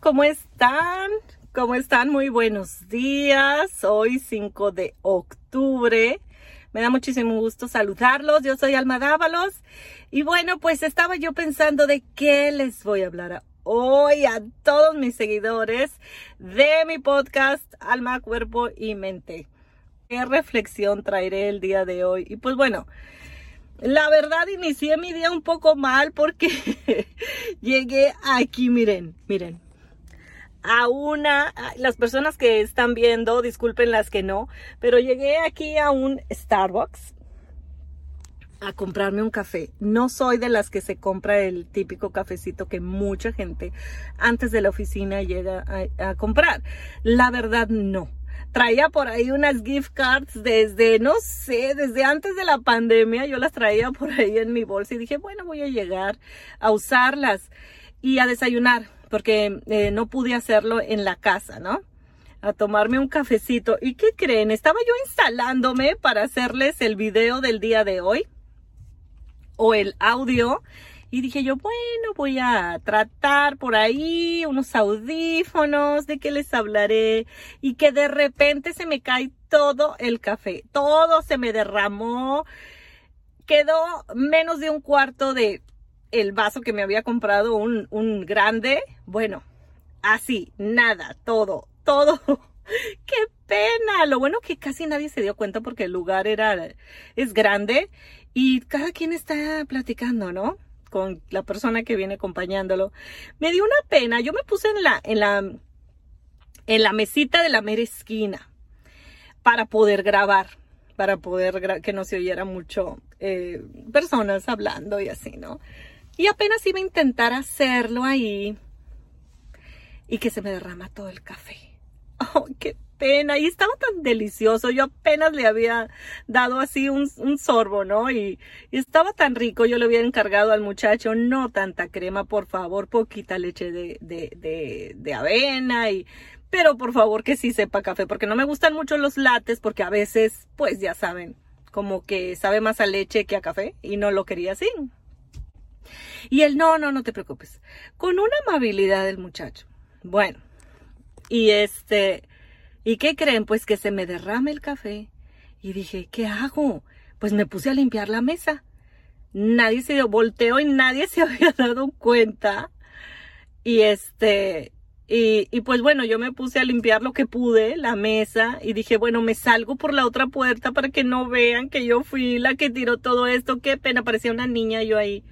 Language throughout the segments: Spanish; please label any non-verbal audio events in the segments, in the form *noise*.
¿cómo están? ¿Cómo están? Muy buenos días. Hoy 5 de octubre. Me da muchísimo gusto saludarlos. Yo soy Alma Dávalos. Y bueno, pues estaba yo pensando de qué les voy a hablar hoy a todos mis seguidores de mi podcast Alma, Cuerpo y Mente. ¿Qué reflexión traeré el día de hoy? Y pues bueno, la verdad inicié mi día un poco mal porque *laughs* llegué aquí, miren, miren. A una, las personas que están viendo, disculpen las que no, pero llegué aquí a un Starbucks a comprarme un café. No soy de las que se compra el típico cafecito que mucha gente antes de la oficina llega a, a comprar. La verdad, no traía por ahí unas gift cards desde, no sé, desde antes de la pandemia. Yo las traía *laughs* por ahí en mi bolsa y dije, bueno, voy a llegar a usarlas y a desayunar, porque eh, no pude hacerlo en la casa, ¿no? A tomarme un cafecito. ¿Y qué creen? Estaba yo instalándome para hacerles el video del día de hoy o el audio y dije yo, bueno, voy a tratar por ahí unos audífonos, de qué les hablaré. Y que de repente se me cae todo el café. Todo se me derramó. Quedó menos de un cuarto de el vaso que me había comprado, un, un grande. Bueno, así, nada, todo, todo. *laughs* ¡Qué pena! Lo bueno que casi nadie se dio cuenta porque el lugar era, es grande y cada quien está platicando, ¿no? con la persona que viene acompañándolo. Me dio una pena. Yo me puse en la, en la, en la mesita de la mera esquina para poder grabar, para poder que no se oyera mucho eh, personas hablando y así, ¿no? Y apenas iba a intentar hacerlo ahí y que se me derrama todo el café. *laughs* ¡Oh, qué pena y estaba tan delicioso. Yo apenas le había dado así un, sorbo, ¿no? Y, estaba tan rico. Yo le había encargado al muchacho, no tanta crema, por favor, poquita leche de, de, de, avena y... Pero por favor que sí sepa café, porque no me gustan mucho los lates, porque a veces, pues ya saben, como que sabe más a leche que a café y no lo quería así. Y él, no, no, no te preocupes. Con una amabilidad del muchacho. Bueno, y este, ¿Y qué creen? Pues que se me derrame el café. Y dije, ¿qué hago? Pues me puse a limpiar la mesa. Nadie se dio volteo y nadie se *laughs* había dado cuenta. Y este, y, y, pues bueno, yo me puse a limpiar lo que pude, la mesa, y dije, bueno, me salgo por la otra puerta para que no vean que yo fui la que tiró todo esto. Qué pena, parecía una niña yo ahí.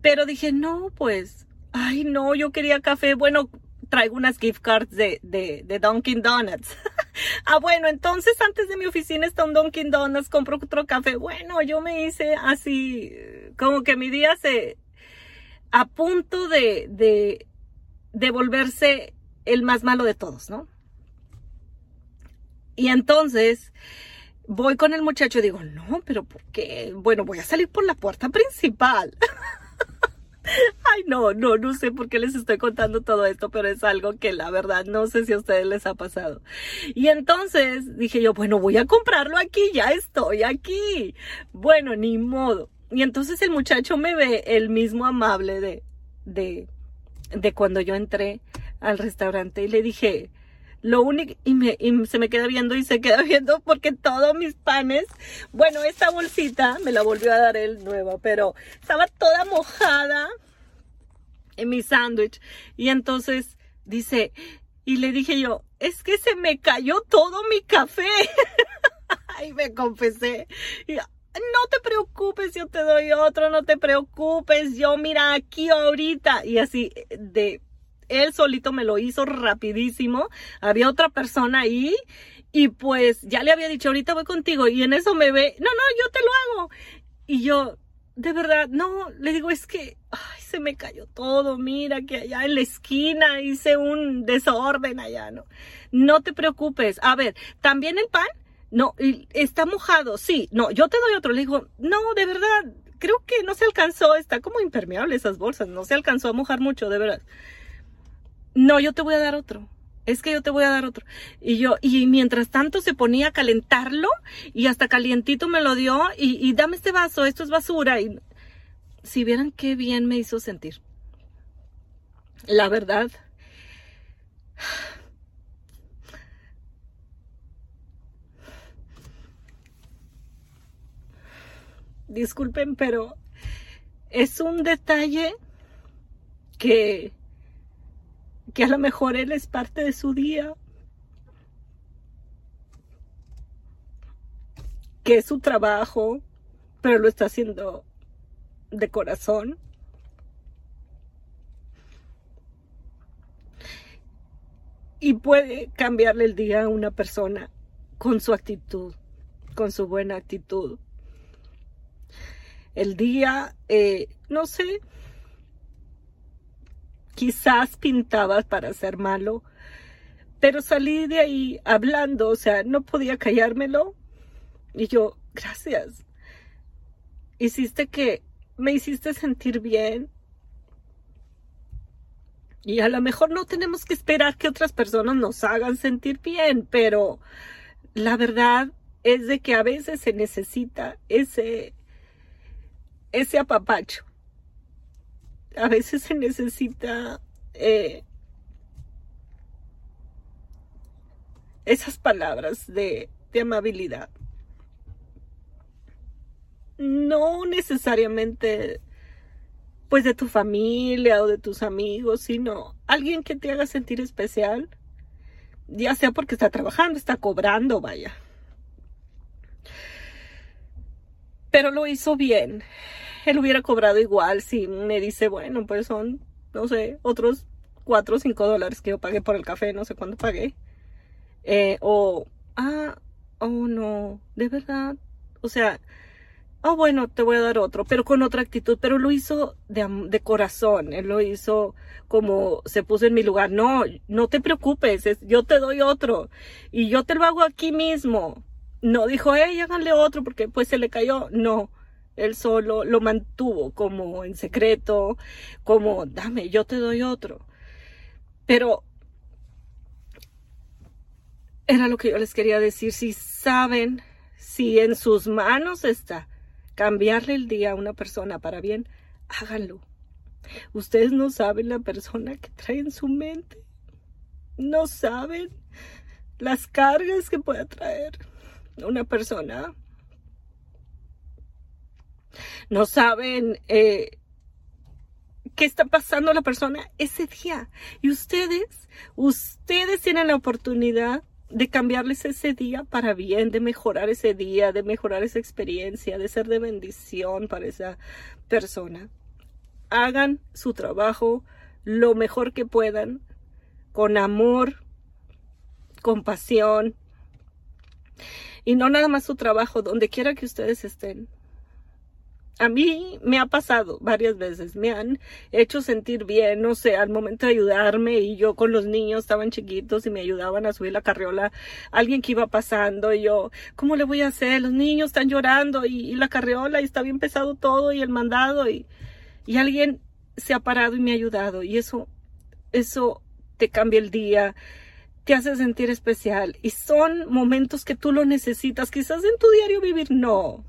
Pero dije, no, pues, ay, no, yo quería café. Bueno, traigo unas gift cards de, de, Donuts. *laughs* ah, bueno, entonces antes de mi oficina está un Dunkin' Donuts, compro otro café. Bueno, yo me hice así, como que mi día se, a punto de, de, de volverse el más malo de todos, ¿no? Y entonces voy con el muchacho y digo, no, pero ¿por qué? Bueno, voy a salir por la puerta principal. *laughs* *laughs* Ay, no, no, no sé por qué les estoy contando todo esto, pero es algo que la verdad no sé si a ustedes les ha pasado. Y entonces dije yo, bueno, voy a comprarlo aquí, ya estoy aquí. Bueno, ni modo. Y entonces el muchacho me ve el mismo amable de, de, de cuando yo entré al restaurante y le dije, lo único, y, me, y se me queda viendo y se queda viendo porque todos mis panes, bueno, esta bolsita me la volvió a dar él nueva, pero estaba toda mojada en mi sándwich. Y entonces dice, y le dije yo, es que se me cayó todo mi café. *laughs* y me confesé. Y, no te preocupes, yo te doy otro, no te preocupes, yo mira aquí ahorita. Y así de él solito me lo hizo rapidísimo. Había otra persona ahí y pues ya le había dicho, ahorita voy contigo y en eso me ve, no, no, yo te lo hago. Y yo, de verdad, no, le digo, es que ay, se me cayó todo, mira que allá en la esquina hice un desorden allá, ¿no? No te preocupes. A ver, también el pan, no, está mojado, sí, no, yo te doy otro. Le digo, no, de verdad, creo que no se alcanzó, está como impermeable esas bolsas, no se alcanzó a mojar mucho, de verdad no, yo te voy a dar otro. Es que yo te voy a dar otro. Y yo, y mientras tanto se ponía a calentarlo y hasta calientito me lo dio y, dame este vaso, esto es basura. Y si vieran qué bien me hizo sentir. La verdad, Disculpen, pero es un detalle que, que a lo mejor él es parte de su día, que es su trabajo, pero lo está haciendo de corazón. Y puede cambiarle el día a una persona con su actitud, con su buena actitud. El día, eh, no sé, quizás pintabas para ser malo, pero salí de ahí hablando, o sea, no podía callármelo. Y yo, gracias. Hiciste que me hiciste sentir bien. Y a lo mejor no tenemos que esperar que otras personas nos hagan sentir bien, pero la verdad es de que a veces se necesita ese, ese apapacho. A veces se necesita eh, esas palabras de, de amabilidad no necesariamente pues de tu familia o de tus amigos, sino alguien que te haga sentir especial, ya sea porque está trabajando, está cobrando, vaya. Pero lo hizo bien. Él hubiera cobrado igual si me dice, bueno, pues son, no sé, otros cuatro o cinco dólares que yo pagué por el café, no sé cuánto pagué. Eh, o, ah, oh no, de verdad. O sea, oh bueno, te voy a dar otro, pero con otra actitud, pero lo hizo de, de, corazón, él lo hizo como se puso en mi lugar, no, no te preocupes, yo te doy otro y yo te lo hago aquí mismo. No dijo, hey, háganle otro porque pues se le cayó, no. Él solo lo mantuvo como en secreto, como, dame, yo te doy otro. Pero era lo que yo les quería decir. Si saben, si en sus manos está cambiarle el día a una persona para bien, háganlo. Ustedes no saben la persona que trae en su mente. No saben las cargas que puede traer una persona. No saben eh, qué está pasando la persona ese día. Y ustedes, ustedes tienen la oportunidad de cambiarles ese día para bien, de mejorar ese día, de mejorar esa experiencia, de ser de bendición para esa persona. Hagan su trabajo lo mejor que puedan, con amor, con pasión, y no nada más su trabajo, donde quiera que ustedes estén a mí me ha pasado varias veces, me han hecho sentir bien, no sé, al momento de ayudarme y yo con los niños estaban chiquitos y me ayudaban a subir la carriola, alguien que iba pasando y yo, ¿cómo le voy a hacer? Los niños están llorando y, la carriola y está bien pesado todo y el mandado y, y alguien se ha parado y me ha ayudado y eso, eso te cambia el día, te hace sentir especial y son momentos que tú lo necesitas, quizás en tu diario vivir no,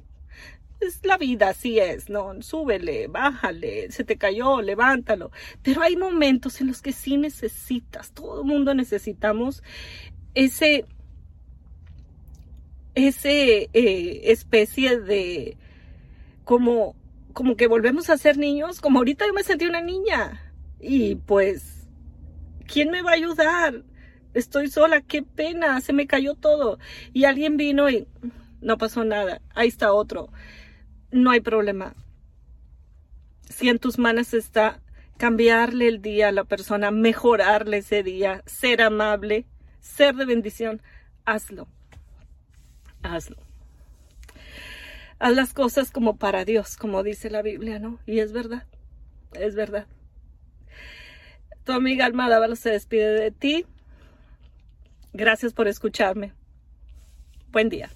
es la vida, así es, ¿no? Súbele, bájale, se te cayó, levántalo. Pero hay momentos en los que sí necesitas, todo el mundo necesitamos ese, ese eh, especie de, como, como que volvemos a ser niños, como ahorita yo me sentí una niña. Y pues, ¿quién me va a ayudar? Estoy sola, qué pena, se me cayó todo. Y alguien vino y no pasó nada. Ahí está otro no hay problema. Si en tus manos está cambiarle el día a la persona, mejorarle ese día, ser amable, ser de bendición, hazlo. Hazlo. Haz las cosas como para Dios, como dice la Biblia, ¿no? Y es verdad, es verdad. Tu amiga Alma Dávalo se despide de ti. Gracias por escucharme. Buen día.